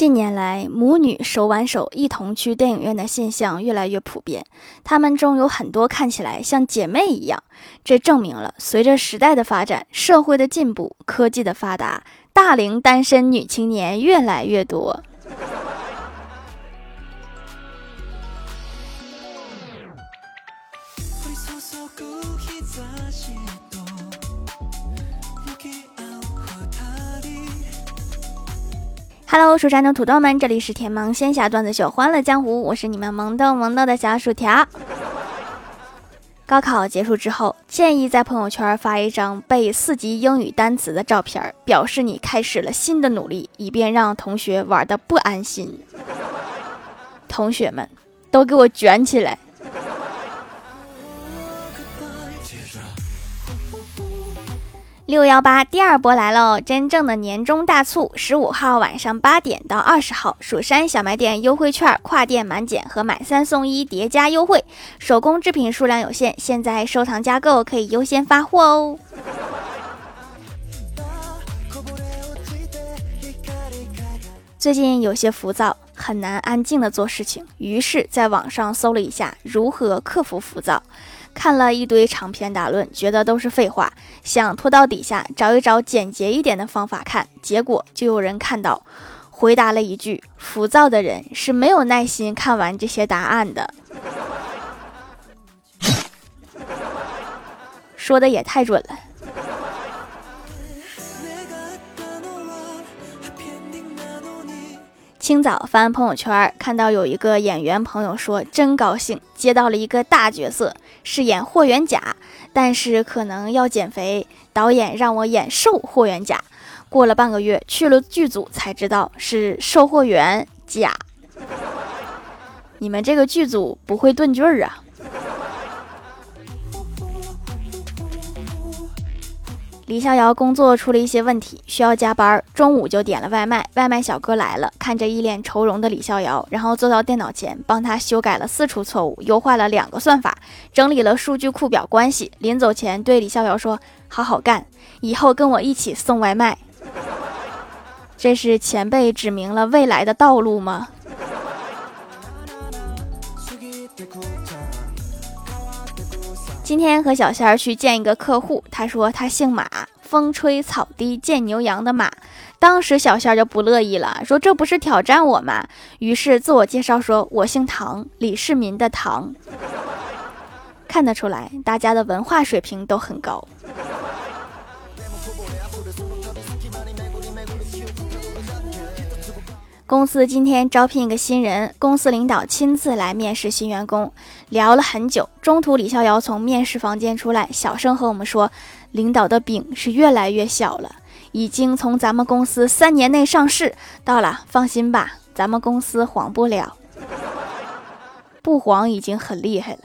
近年来，母女手挽手一同去电影院的现象越来越普遍。她们中有很多看起来像姐妹一样，这证明了随着时代的发展、社会的进步、科技的发达，大龄单身女青年越来越多。Hello，蜀山的土豆们，这里是甜萌仙侠段子秀《欢乐江湖》，我是你们萌逗萌逗的小薯条。高考结束之后，建议在朋友圈发一张背四级英语单词的照片，表示你开始了新的努力，以便让同学玩的不安心。同学们，都给我卷起来！六幺八第二波来喽！真正的年终大促，十五号晚上八点到二十号，蜀山小卖店优惠券跨店满减和买三送一叠加优惠，手工制品数量有限，现在收藏加购可以优先发货哦。最近有些浮躁，很难安静的做事情，于是在网上搜了一下如何克服浮躁。看了一堆长篇大论，觉得都是废话，想拖到底下找一找简洁一点的方法看，结果就有人看到，回答了一句：“浮躁的人是没有耐心看完这些答案的。”说的也太准了。清早翻朋友圈，看到有一个演员朋友说：“真高兴，接到了一个大角色，饰演霍元甲，但是可能要减肥。导演让我演瘦霍元甲。过了半个月，去了剧组才知道是售货员甲。你们这个剧组不会顿句儿啊？”李逍遥工作出了一些问题，需要加班，中午就点了外卖。外卖小哥来了，看着一脸愁容的李逍遥，然后坐到电脑前，帮他修改了四处错误，优化了两个算法，整理了数据库表关系。临走前对李逍遥说：“好好干，以后跟我一起送外卖。”这是前辈指明了未来的道路吗？今天和小仙儿去见一个客户，他说他姓马，风吹草低见牛羊的马。当时小仙儿就不乐意了，说这不是挑战我吗？于是自我介绍说，我姓唐，李世民的唐。看得出来，大家的文化水平都很高。公司今天招聘一个新人，公司领导亲自来面试新员工，聊了很久。中途李逍遥从面试房间出来，小声和我们说：“领导的饼是越来越小了，已经从咱们公司三年内上市到了，放心吧，咱们公司黄不了，不黄已经很厉害了。”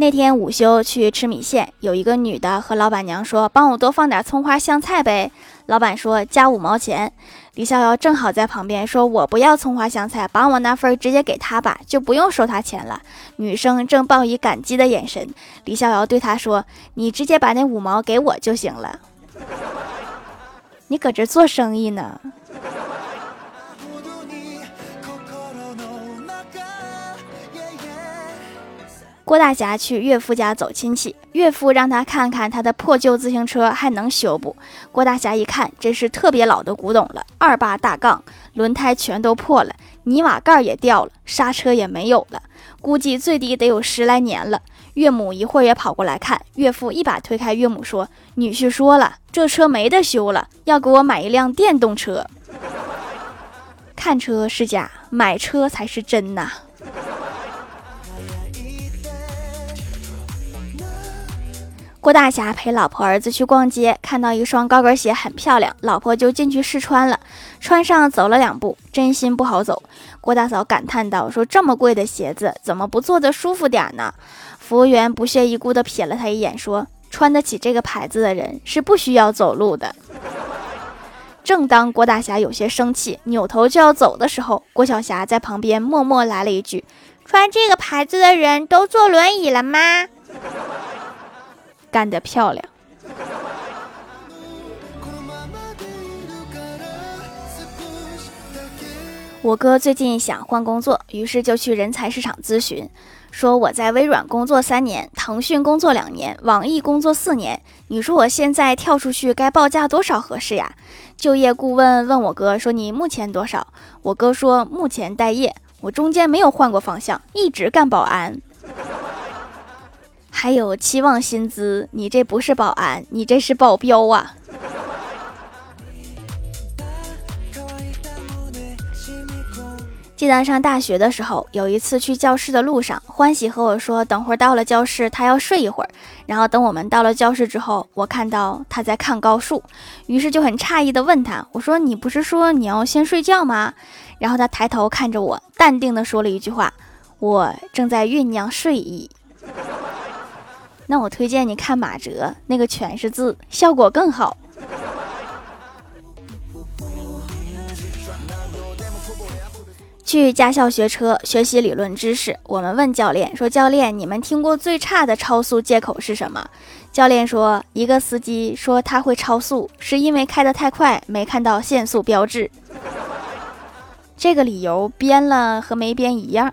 那天午休去吃米线，有一个女的和老板娘说：“帮我多放点葱花香菜呗。”老板说：“加五毛钱。”李逍遥正好在旁边说：“我不要葱花香菜，把我那份直接给他吧，就不用收他钱了。”女生正报以感激的眼神，李逍遥对她说：“你直接把那五毛给我就行了。”你搁这做生意呢？郭大侠去岳父家走亲戚，岳父让他看看他的破旧自行车还能修不？郭大侠一看，真是特别老的古董了，二八大杠，轮胎全都破了，泥瓦盖也掉了，刹车也没有了，估计最低得有十来年了。岳母一会儿也跑过来看，岳父一把推开岳母说：“女婿说了，这车没得修了，要给我买一辆电动车。看车是假，买车才是真呐。”郭大侠陪老婆儿子去逛街，看到一双高跟鞋很漂亮，老婆就进去试穿了。穿上走了两步，真心不好走。郭大嫂感叹道：“说这么贵的鞋子，怎么不坐的舒服点呢？”服务员不屑一顾地瞥了他一眼，说：“穿得起这个牌子的人是不需要走路的。”正当郭大侠有些生气，扭头就要走的时候，郭小霞在旁边默默来了一句：“穿这个牌子的人都坐轮椅了吗？”干得漂亮。我哥最近想换工作于是就去人才市场咨询说我在微软工作三年腾讯工作两年网易工作四年。你说我现在跳出去该报价多少合适呀？就业顾问问我哥说你目前多少？我哥说目前待业我中间没有换过方向一直干保安。还有期望薪资，你这不是保安，你这是保镖啊！记得上大学的时候，有一次去教室的路上，欢喜和我说，等会儿到了教室，他要睡一会儿。然后等我们到了教室之后，我看到他在看高数，于是就很诧异的问他，我说：“你不是说你要先睡觉吗？”然后他抬头看着我，淡定的说了一句话：“我正在酝酿睡意。”那我推荐你看马哲，那个全是字，效果更好。去驾校学车学习理论知识，我们问教练说：“教练，你们听过最差的超速借口是什么？”教练说：“一个司机说他会超速，是因为开得太快，没看到限速标志。”这个理由编了和没编一样。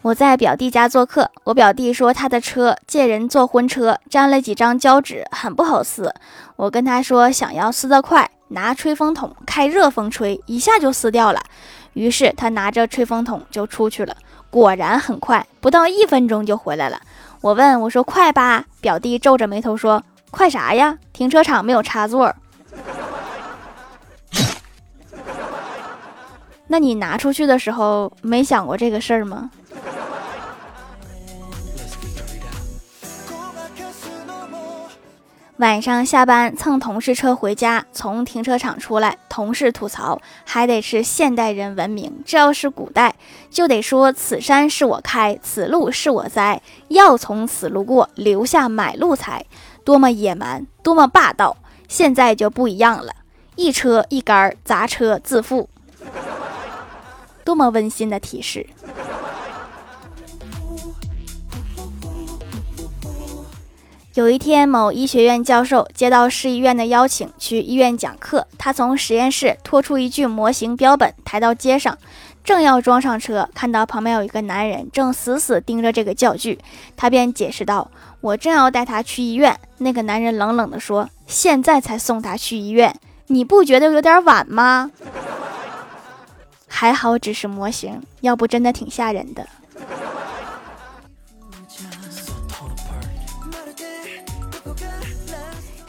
我在表弟家做客，我表弟说他的车借人坐婚车，粘了几张胶纸，很不好撕。我跟他说想要撕得快，拿吹风筒开热风吹，一下就撕掉了。于是他拿着吹风筒就出去了，果然很快，不到一分钟就回来了。我问我说快吧，表弟皱着眉头说快啥呀？停车场没有插座。那你拿出去的时候没想过这个事儿吗？晚上下班蹭同事车回家，从停车场出来，同事吐槽还得是现代人文明，这要是古代就得说此山是我开，此路是我栽，要从此路过，留下买路财，多么野蛮，多么霸道。现在就不一样了，一车一杆儿砸车自负，多么温馨的提示。有一天，某医学院教授接到市医院的邀请，去医院讲课。他从实验室拖出一具模型标本，抬到街上，正要装上车，看到旁边有一个男人正死死盯着这个教具，他便解释道：“我正要带他去医院。”那个男人冷冷地说：“现在才送他去医院，你不觉得有点晚吗？”还好只是模型，要不真的挺吓人的。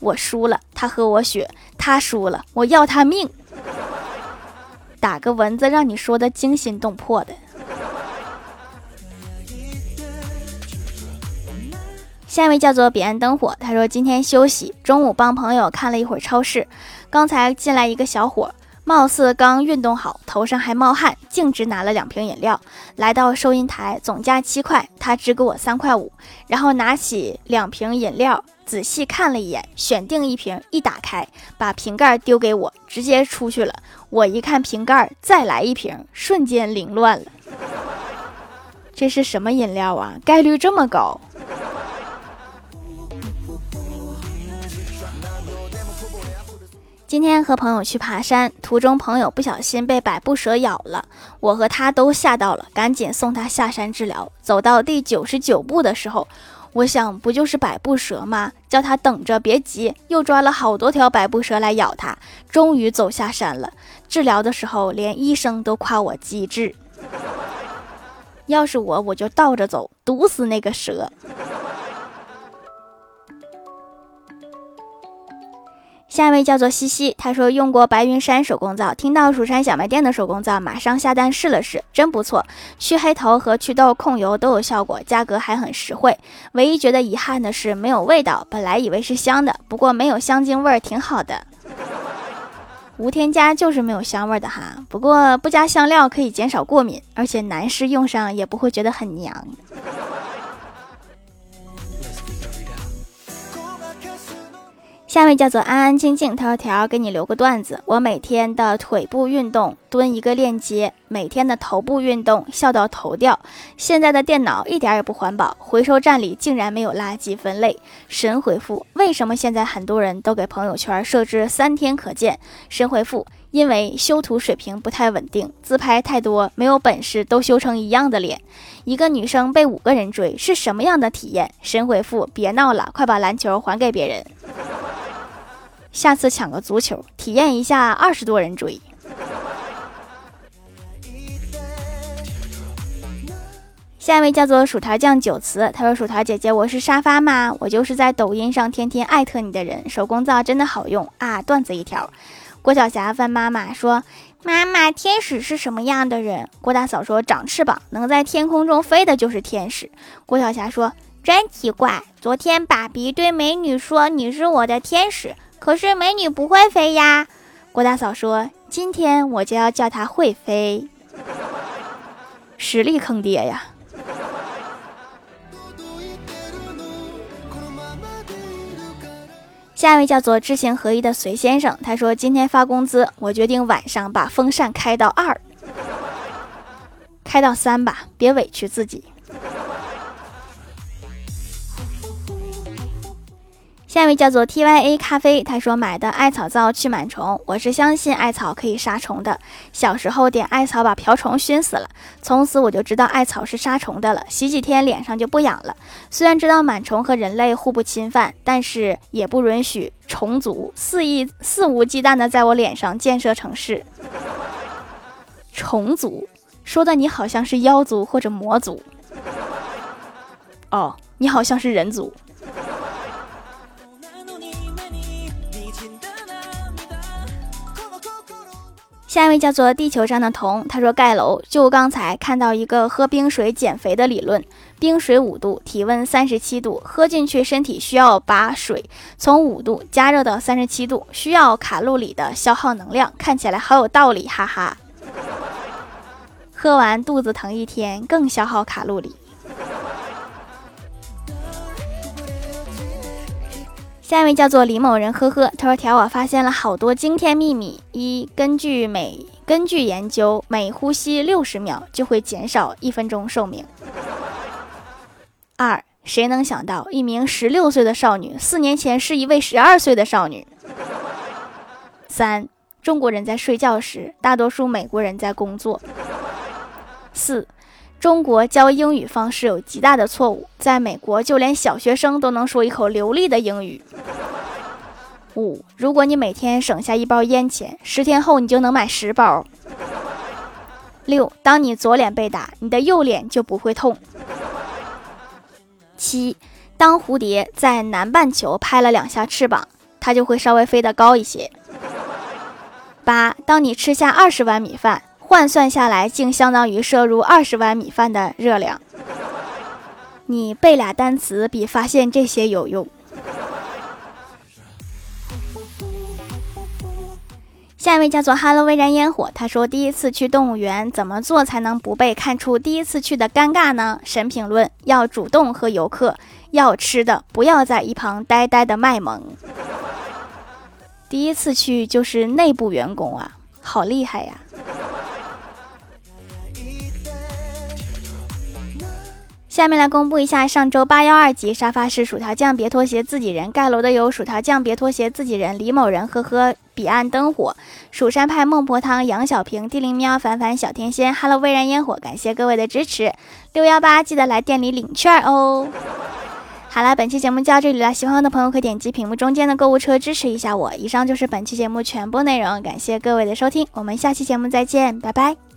我输了，他喝我血；他输了，我要他命。打个蚊子，让你说的惊心动魄的。下一位叫做彼岸灯火，他说今天休息，中午帮朋友看了一会儿超市，刚才进来一个小伙。貌似刚运动好，头上还冒汗，径直拿了两瓶饮料，来到收银台，总价七块，他只给我三块五，然后拿起两瓶饮料，仔细看了一眼，选定一瓶，一打开，把瓶盖丢给我，直接出去了。我一看瓶盖，再来一瓶，瞬间凌乱了。这是什么饮料啊？概率这么高？今天和朋友去爬山，途中朋友不小心被百步蛇咬了，我和他都吓到了，赶紧送他下山治疗。走到第九十九步的时候，我想不就是百步蛇吗？叫他等着，别急。又抓了好多条百步蛇来咬他，终于走下山了。治疗的时候，连医生都夸我机智。要是我，我就倒着走，毒死那个蛇。下一位叫做西西，他说用过白云山手工皂，听到蜀山小卖店的手工皂，马上下单试了试，真不错，去黑头和祛痘控油都有效果，价格还很实惠。唯一觉得遗憾的是没有味道，本来以为是香的，不过没有香精味儿，挺好的。无添加就是没有香味的哈，不过不加香料可以减少过敏，而且男士用上也不会觉得很娘。下位叫做安安静静，条条给你留个段子。我每天的腿部运动蹲一个链接，每天的头部运动笑到头掉。现在的电脑一点也不环保，回收站里竟然没有垃圾分类。神回复：为什么现在很多人都给朋友圈设置三天可见？神回复：因为修图水平不太稳定，自拍太多，没有本事都修成一样的脸。一个女生被五个人追是什么样的体验？神回复：别闹了，快把篮球还给别人。下次抢个足球，体验一下二十多人追。下一位叫做薯条酱九慈，他说：“薯条姐姐，我是沙发吗？我就是在抖音上天天艾特你的人。手工皂真的好用啊！”段子一条。郭晓霞问妈妈说：“妈妈，天使是什么样的人？”郭大嫂说：“长翅膀，能在天空中飞的就是天使。”郭晓霞说：“真奇怪，昨天爸比对美女说你是我的天使。”可是美女不会飞呀，郭大嫂说：“今天我就要叫她会飞，实力坑爹呀。”下一位叫做知行合一的隋先生，他说：“今天发工资，我决定晚上把风扇开到二，开到三吧，别委屈自己。”下一位叫做 T Y A 咖啡，他说买的艾草皂去螨虫，我是相信艾草可以杀虫的。小时候点艾草把瓢虫熏死了，从此我就知道艾草是杀虫的了。洗几天脸上就不痒了。虽然知道螨虫和人类互不侵犯，但是也不允许虫族肆意肆无忌惮的在我脸上建设城市。虫族说的你好像是妖族或者魔族。哦，你好像是人族。下一位叫做地球上的童，他说盖楼就刚才看到一个喝冰水减肥的理论，冰水五度，体温三十七度，喝进去身体需要把水从五度加热到三十七度，需要卡路里的消耗能量，看起来好有道理，哈哈。喝完肚子疼一天，更消耗卡路里。下一位叫做李某人，呵呵，他说：“条我发现了好多惊天秘密。一，根据每根据研究，每呼吸六十秒就会减少一分钟寿命。二，谁能想到一名十六岁的少女四年前是一位十二岁的少女？三，中国人在睡觉时，大多数美国人在工作。四。”中国教英语方式有极大的错误，在美国就连小学生都能说一口流利的英语。五，如果你每天省下一包烟钱，十天后你就能买十包。六，当你左脸被打，你的右脸就不会痛。七，当蝴蝶在南半球拍了两下翅膀，它就会稍微飞得高一些。八，当你吃下二十碗米饭。换算下来，竟相当于摄入二十碗米饭的热量。你背俩单词比发现这些有用。下一位叫做 “Hello 微燃烟火”，他说：“第一次去动物园，怎么做才能不被看出第一次去的尴尬呢？”神评论：要主动和游客要吃的，不要在一旁呆呆的卖萌。第一次去就是内部员工啊，好厉害呀！下面来公布一下上周八幺二集沙发是薯条酱别拖鞋自己人盖楼的有薯条酱别拖鞋自己人李某人呵呵彼岸灯火蜀山派孟婆汤杨小平地灵喵凡凡小天仙 Hello 微燃烟火感谢各位的支持六幺八记得来店里领券哦。好了，本期节目就到这里了，喜欢的朋友可以点击屏幕中间的购物车支持一下我。以上就是本期节目全部内容，感谢各位的收听，我们下期节目再见，拜拜。